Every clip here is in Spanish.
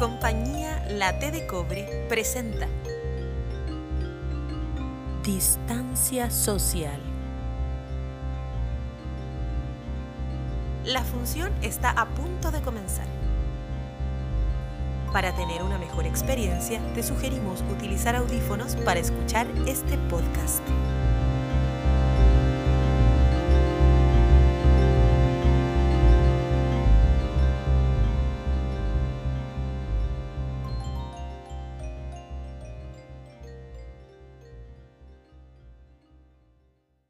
Compañía La T de Cobre presenta Distancia Social. La función está a punto de comenzar. Para tener una mejor experiencia, te sugerimos utilizar audífonos para escuchar este podcast.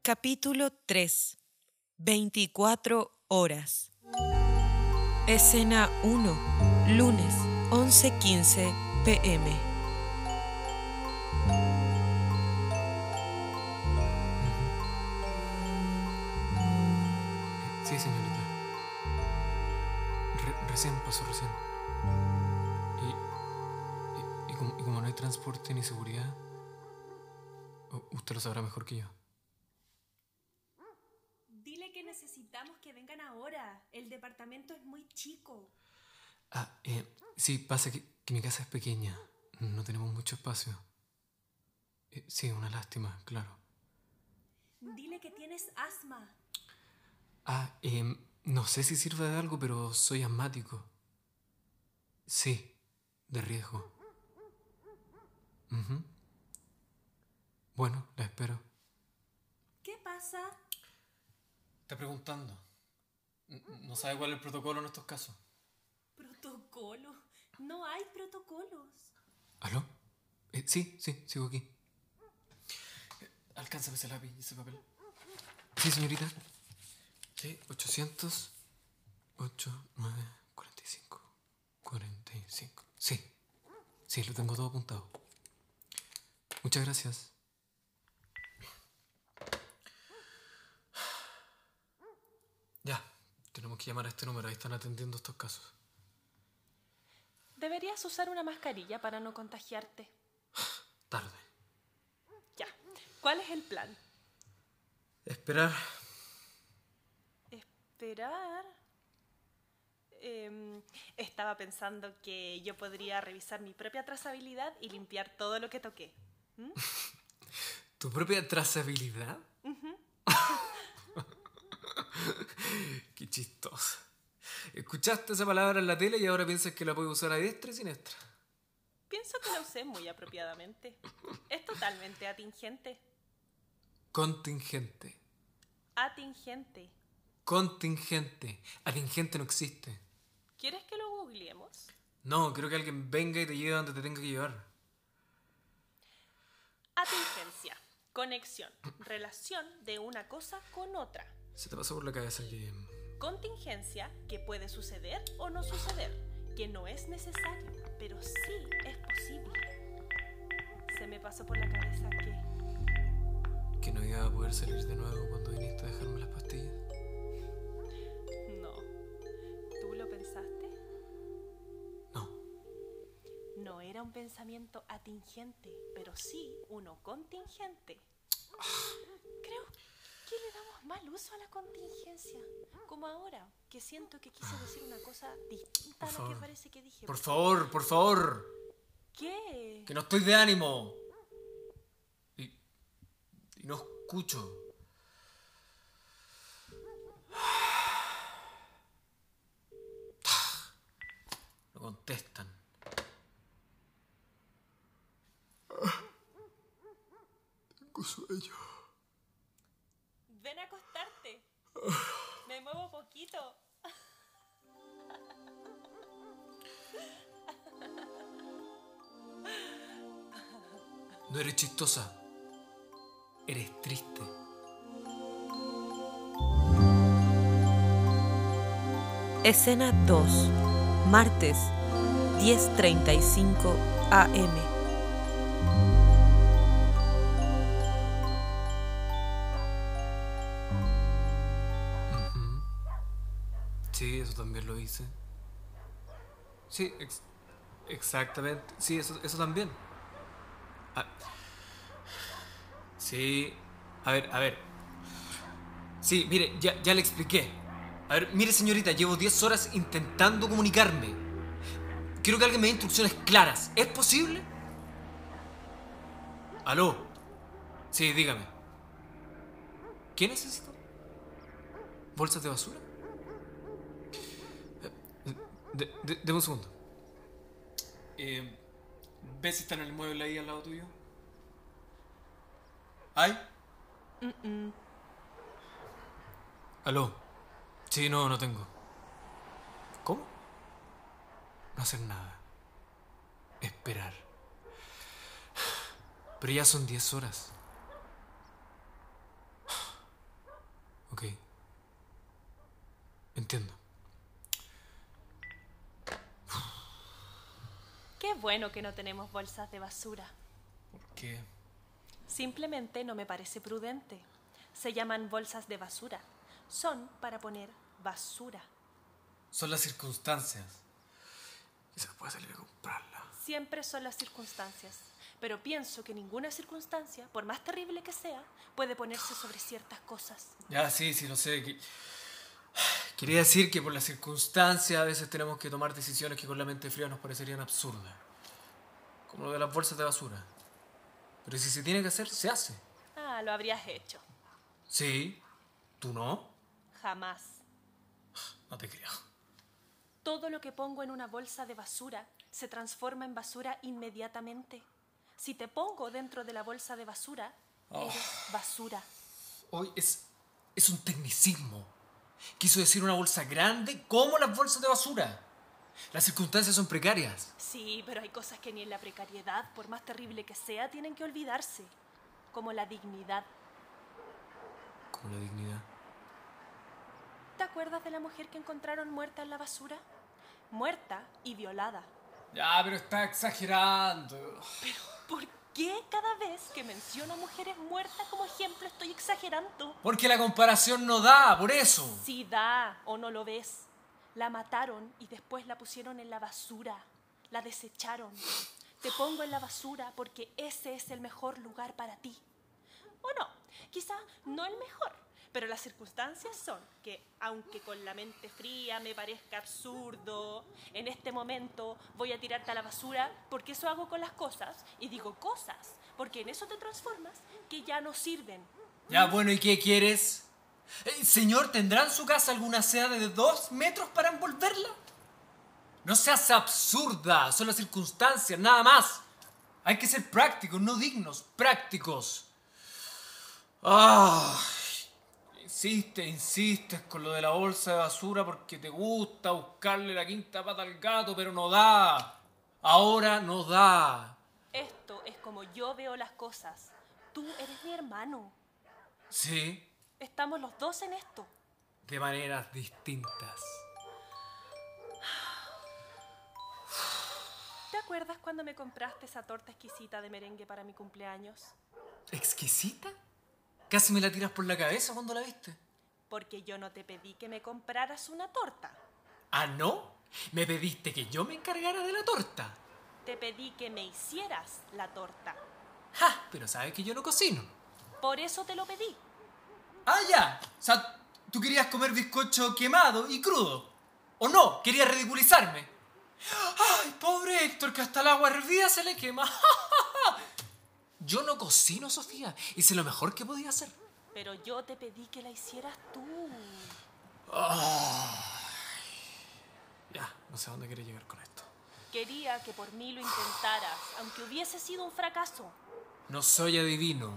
Capítulo 3. 24 horas. Escena 1. Lunes, 11:15 pm. Sí, señorita. Re- recién pasó, recién. Y, y, y como, y como no hay transporte ni seguridad, usted lo sabrá mejor que yo. Dile que necesitamos que vengan ahora. El departamento es muy chico. Ah, eh, sí, pasa que, que mi casa es pequeña. No tenemos mucho espacio. Eh, sí, una lástima, claro. Dile que tienes asma. Ah, em, no sé si sirve de algo, pero soy asmático. Sí, de riesgo. Ujú. Bueno, la espero. ¿Qué pasa? Está preguntando. No sabe cuál es el protocolo en estos casos. Protocolo. No hay protocolos. ¿Aló? Eh, sí, sí, sigo aquí. Eh, Alcánzame ese lápiz y ese papel. Sí, señorita. Sí, 800, 8, 9, 45, 45. Sí, sí, lo tengo todo apuntado. Muchas gracias. Ya, tenemos que llamar a este número. Ahí están atendiendo estos casos. Deberías usar una mascarilla para no contagiarte. Tarde. Ya. ¿Cuál es el plan? Esperar. Esperar. Em, estaba pensando que yo podría revisar mi propia trazabilidad y limpiar todo lo que toqué. ¿Tu propia trazabilidad? Qué chistoso. Escuchaste esa palabra en la tele y ahora piensas que la puedes usar a diestra y siniestra. Pienso que la usé muy apropiadamente. Es totalmente atingente. Contingente. Atingente. Contingente. Atingente no existe. ¿Quieres que lo googleemos? No, creo que alguien venga y te lleve donde te tenga que llevar. Atingencia. Conexión. Relación de una cosa con otra. Se te pasó por la cabeza que... Contingencia, que puede suceder o no suceder, que no es necesario, pero sí es posible. Se me pasó por la cabeza que... que no iba a poder salir de nuevo cuando viniste a dejarme las pastillas. No. ¿Tú lo pensaste? No. No era un pensamiento atingente, pero sí uno contingente. Creo que le damos mal uso a la contingencia. Como ahora, que siento que quise decir una cosa distinta Por a lo que parece que dije. Por favor, por favor. ¿Qué? Que no estoy de ánimo. Y, y no escucho. No contestan. Tengo sueño. Me muevo poquito. No eres chistosa. Eres triste. Escena 2. Martes, 10.35 am. Sí, ex- exactamente. Sí, eso, eso también. Ah, sí. A ver, a ver. Sí, mire, ya, ya le expliqué. A ver, mire señorita, llevo 10 horas intentando comunicarme. Quiero que alguien me dé instrucciones claras. ¿Es posible? ¿Aló? Sí, dígame. ¿Qué necesito? ¿Bolsas de basura? De- de- deme un segundo. Eh, ¿Ves si está en el mueble ahí al lado tuyo? ¿Hay? ¿Aló? Sí, no, no tengo. ¿Cómo? No hacer nada. Esperar. Pero ya son 10 horas. Ok. Entiendo. Qué bueno que no tenemos bolsas de basura. ¿Por qué? Simplemente no me parece prudente. Se llaman bolsas de basura. Son para poner basura. Son las circunstancias. Quizás pueda salir a comprarla. Siempre son las circunstancias. Pero pienso que ninguna circunstancia, por más terrible que sea, puede ponerse sobre ciertas cosas. Ya, sí, sí, lo sé. que- Quería decir que por las circunstancias a veces tenemos que tomar decisiones que con la mente fría nos parecerían absurdas. Como lo de las bolsas de basura. Pero si se tiene que hacer, se hace. Ah, lo habrías hecho. Sí. ¿Tú no? Jamás. No te creo. Todo lo que pongo en una bolsa de basura se transforma en basura inmediatamente. Si te pongo dentro de la bolsa de basura, eres basura. Hoy es, es un tecnicismo. Quiso decir una bolsa grande como las bolsas de basura. Las circunstancias son precarias. Sí, pero hay cosas que ni en la precariedad, por más terrible que sea, tienen que olvidarse. Como la dignidad. Como la dignidad. ¿Te acuerdas de la mujer que encontraron muerta en la basura? Muerta y violada. Ya, pero está exagerando. Pero, ¿por qué cada vez que menciono mujeres muertas como ejemplo estoy exagerando? Porque la comparación no da, por eso. Si da o no lo ves. La mataron y después la pusieron en la basura. La desecharon. Te pongo en la basura porque ese es el mejor lugar para ti. O no, quizá no el mejor, pero las circunstancias son que, aunque con la mente fría me parezca absurdo, en este momento voy a tirarte a la basura porque eso hago con las cosas, y digo cosas, porque en eso te transformas que ya no sirven. Ya, bueno, ¿y qué quieres? Eh, señor, ¿tendrá en su casa alguna seda de dos metros para envolverla? No seas absurda, son las circunstancias, nada más. Hay que ser prácticos, no dignos, prácticos. Ah, insiste, insistes con lo de la bolsa de basura porque te gusta buscarle la quinta pata al gato, pero no da. Ahora no da. Esto es como yo veo las cosas. Tú eres mi hermano. Sí, Estamos los dos en esto. de maneras distintas. ¿Te acuerdas cuando me compraste esa torta exquisita de merengue para mi cumpleaños? ¿Exquisita? Casi me la tiras por la cabeza cuando la viste. Porque yo no te pedí que me compraras una torta. ¿Ah, no? Me pediste que yo me encargara de la torta. Te pedí que me hicieras la torta. ¡Ja! Pero sabes que yo no cocino. Por eso te lo pedí. Ah, ya. O sea, tú querías comer bizcocho quemado y crudo. ¿O no? Querías ridiculizarme. ¡Ay, pobre Héctor, que hasta el agua hervida se le quema! Yo no cocino, Sofía. Hice lo mejor que podía hacer. Pero yo te pedí que la hicieras tú. Ya, no sé a dónde quieres llegar con esto. Quería que por mí lo intentaras, aunque hubiese sido un fracaso. No soy adivino.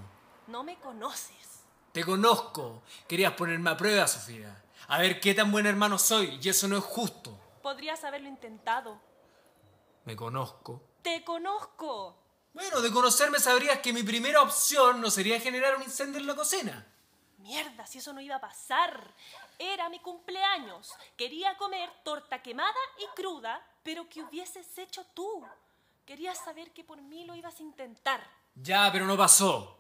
No me conoces. Te conozco. Querías ponerme a prueba, Sofía. A ver qué tan buen hermano soy, y eso no es justo. Podrías haberlo intentado. Me conozco. ¡Te conozco! Bueno, de conocerme sabrías que mi primera opción no sería generar un incendio en la cocina. Mierda, si eso no iba a pasar. Era mi cumpleaños. Quería comer torta quemada y cruda, pero que hubieses hecho tú. Quería saber que por mí lo ibas a intentar. Ya, pero no pasó.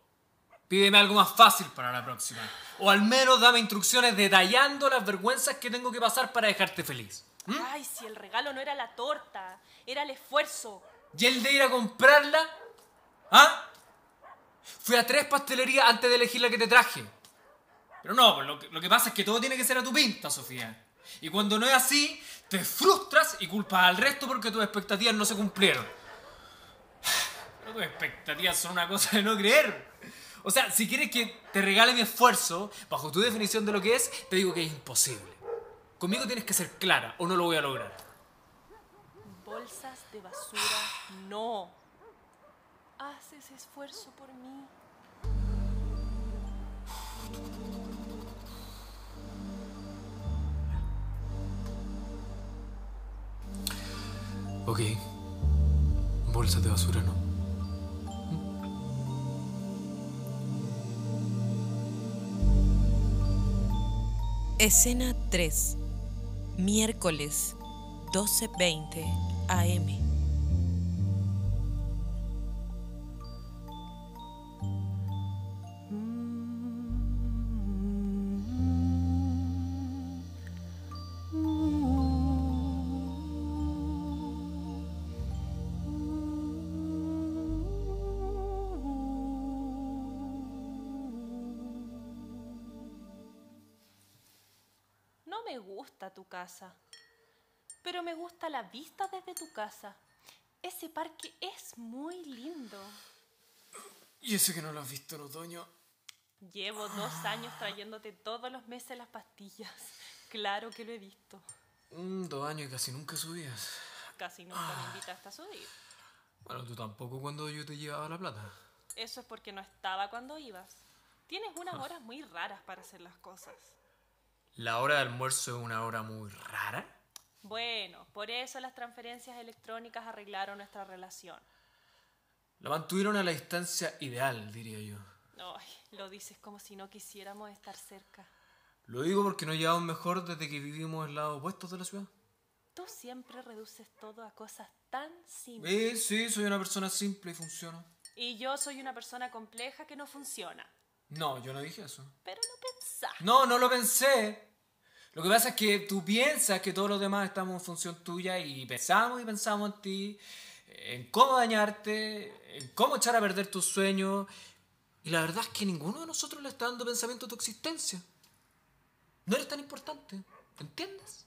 Pídeme algo más fácil para la próxima. O al menos dame instrucciones detallando las vergüenzas que tengo que pasar para dejarte feliz. Ay, si el regalo no era la torta, era el esfuerzo. ¿Y el de ir a comprarla? ¿Ah? Fui a tres pastelerías antes de elegir la que te traje. Pero no, pues lo que, pasa es que todo tiene que ser a tu pinta, Sofía. Y cuando no es así, te frustras y culpas al resto porque tus expectativas no se cumplieron. Pero tus expectativas son una cosa de no creer. O sea, si quieres que te regale mi esfuerzo, bajo tu definición de lo que es, te digo que es imposible. Conmigo tienes que ser clara o no lo voy a lograr. Bolsas de basura, no. Haces esfuerzo por mí. Ok. Bolsas de basura no. Escena 3. Miércoles 12.20 am. No me gusta tu casa, pero me gusta la vista desde tu casa. Ese parque es muy lindo. Y ese que no lo has visto en otoño. Llevo dos años trayéndote todos los meses las pastillas. Claro que lo he visto. Mm, dos años y casi nunca subías. Casi nunca me invitaste a subir. Bueno, tú tampoco cuando yo te llevaba la plata. Eso es porque no estaba cuando ibas. Tienes unas horas muy raras para hacer las cosas. ¿La hora de almuerzo es una hora muy rara? Bueno, por eso las transferencias electrónicas arreglaron nuestra relación. La mantuvieron a la distancia ideal, diría yo. Ay, lo dices como si no quisiéramos estar cerca. Lo digo porque nos llevamos mejor desde que vivimos en lados opuestos de la ciudad. Tú siempre reduces todo a cosas tan simples. Sí, sí, soy una persona simple y funciona. Y yo soy una persona compleja que no funciona. No, yo no dije eso. Pero lo pensaste. No, no lo pensé. Lo que pasa es que tú piensas que todos los demás estamos en función tuya y pensamos y pensamos en ti, en cómo dañarte, en cómo echar a perder tus sueños. Y la verdad es que ninguno de nosotros le está dando pensamiento a tu existencia. No eres tan importante, ¿entiendes?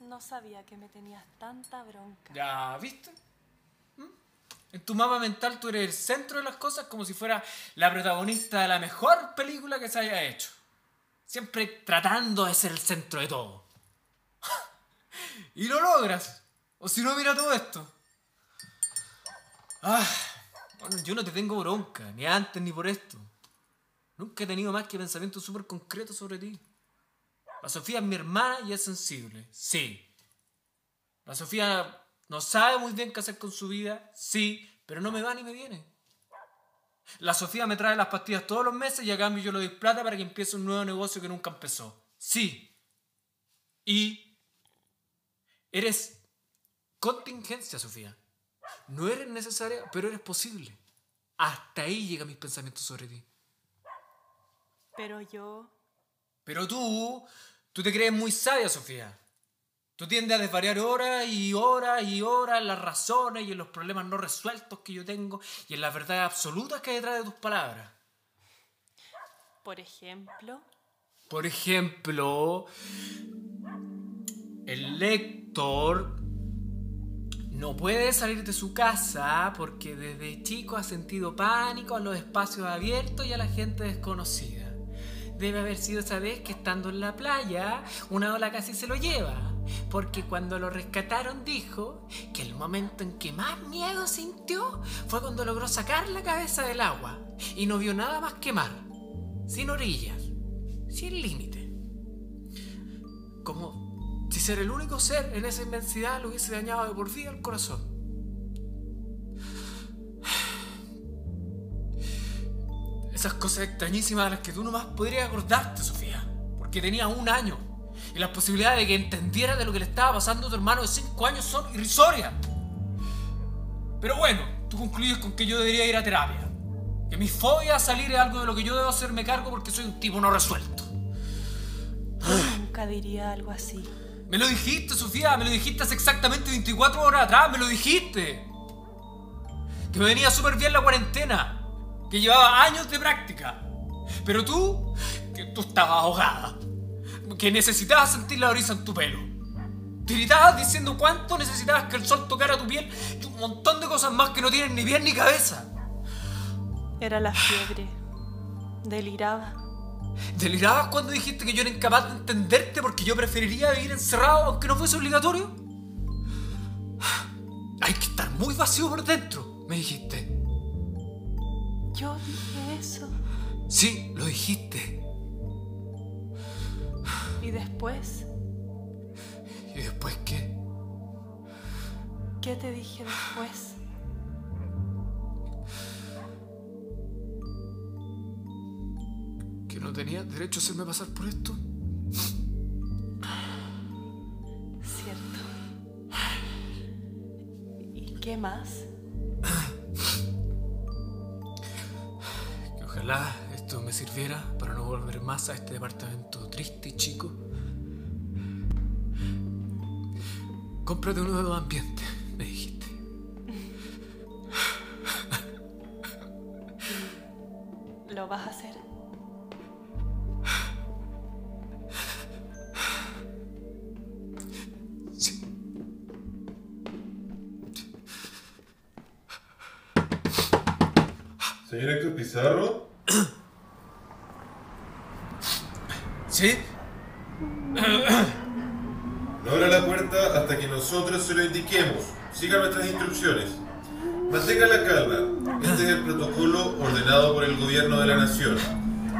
No sabía que me tenías tanta bronca. Ya, ¿viste? En tu mapa mental tú eres el centro de las cosas como si fuera la protagonista de la mejor película que se haya hecho. Siempre tratando de ser el centro de todo. y lo logras. O si no, mira todo esto. Ah, bueno, yo no te tengo bronca, ni antes ni por esto. Nunca he tenido más que pensamientos súper concretos sobre ti. La Sofía es mi hermana y es sensible, sí. La Sofía no sabe muy bien qué hacer con su vida, sí, pero no me va ni me viene. La Sofía me trae las pastillas todos los meses y a cambio yo le doy plata para que empiece un nuevo negocio que nunca empezó. Sí. Y eres contingencia, Sofía. No eres necesaria, pero eres posible. Hasta ahí llegan mis pensamientos sobre ti. Pero yo... Pero tú, tú te crees muy sabia, Sofía. Tú tiendes a desvariar horas y horas y horas en las razones y en los problemas no resueltos que yo tengo y en las verdades absolutas que hay detrás de tus palabras. Por ejemplo... Por ejemplo, el lector no puede salir de su casa porque desde chico ha sentido pánico a los espacios abiertos y a la gente desconocida. Debe haber sido esa vez que estando en la playa, una ola casi se lo lleva. Porque cuando lo rescataron dijo que el momento en que más miedo sintió fue cuando logró sacar la cabeza del agua y no vio nada más que mar, sin orillas, sin límite. Como si ser el único ser en esa inmensidad lo hubiese dañado de por vida el corazón. Esas cosas extrañísimas de las que tú nomás podrías acordarte, Sofía, porque tenía un año y las posibilidades de que entendiera de lo que le estaba pasando a tu hermano de 5 años son irrisorias. Pero bueno, tú concluyes con que yo debería ir a terapia. Que mi fobia a salir es algo de lo que yo debo hacerme cargo porque soy un tipo no resuelto. Nunca diría algo así. Me lo dijiste, Sofía, me lo dijiste hace exactamente 24 horas atrás, me lo dijiste. Que me venía súper bien la cuarentena, que llevaba años de práctica. Pero tú, que tú estabas ahogada. Que necesitabas sentir la brisa en tu pelo. Tiritabas diciendo cuánto necesitabas que el sol tocara tu piel y un montón de cosas más que no tienen ni pies ni cabeza. Era la fiebre. Deliraba. ¿Delirabas cuando dijiste que yo era incapaz de entenderte porque yo preferiría vivir encerrado aunque no fuese obligatorio? Hay que estar muy vacío por dentro, me dijiste. Yo dije eso. Sí, lo dijiste. ¿Y después? ¿Y después qué? ¿Qué te dije después? ¿Que no tenía derecho a hacerme pasar por esto? Cierto. ¿Y qué más? Que ojalá esto me sirviera para no volver más a este departamento triste y chico. Cómprate uno de dos ambientes, me dijiste. ¿Lo vas a hacer? Sí. Señor Héctor Pizarro, ¿Sí? no abra la puerta hasta que nosotros se lo indiquemos. Siga nuestras instrucciones. Mantenga la calma. Este es el protocolo ordenado por el gobierno de la nación.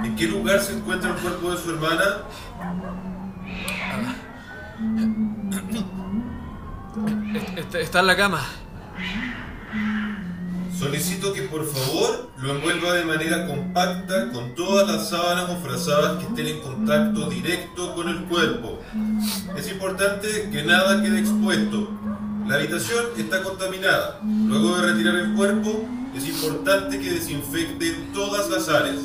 ¿En qué lugar se encuentra el cuerpo de su hermana? Está en la cama. Solicito que por favor lo envuelva de manera compacta con todas las sábanas o frazadas que estén en contacto directo con el cuerpo. Es importante que nada quede expuesto. La habitación está contaminada. Luego de retirar el cuerpo, es importante que desinfecte todas las áreas.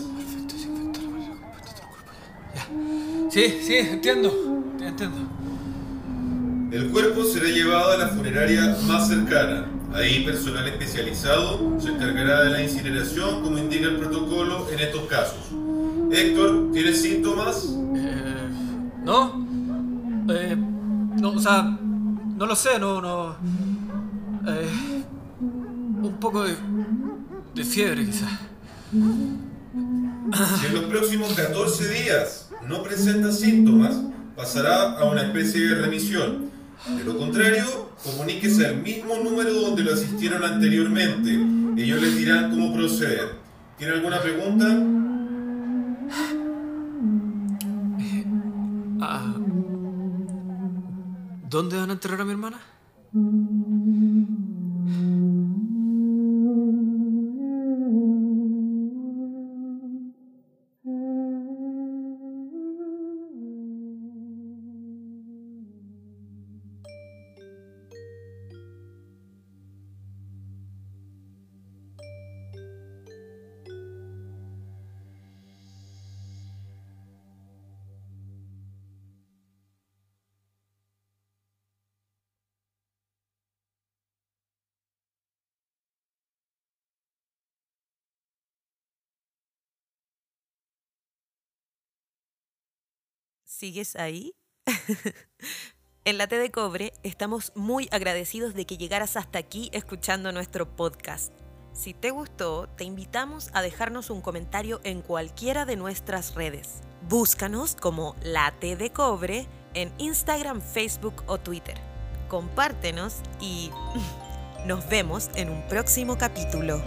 Sí, sí, entiendo. Entiendo. El cuerpo será llevado a la funeraria más cercana. Ahí personal especializado se encargará de la incineración como indica el protocolo en estos casos. Héctor, ¿tienes síntomas? Eh, ¿No? Eh, no, o sea, no lo sé, no, no. Eh, un poco de, de fiebre, quizás. Si en los próximos 14 días no presenta síntomas, pasará a una especie de remisión. De lo contrario, comuníquese al mismo número donde lo asistieron anteriormente. Ellos les dirán cómo proceder. ¿Tiene alguna pregunta? Ah, ¿Dónde van a enterrar a mi hermana? ¿Sigues ahí? en la T de Cobre estamos muy agradecidos de que llegaras hasta aquí escuchando nuestro podcast. Si te gustó, te invitamos a dejarnos un comentario en cualquiera de nuestras redes. Búscanos como La T de Cobre en Instagram, Facebook o Twitter. Compártenos y nos vemos en un próximo capítulo.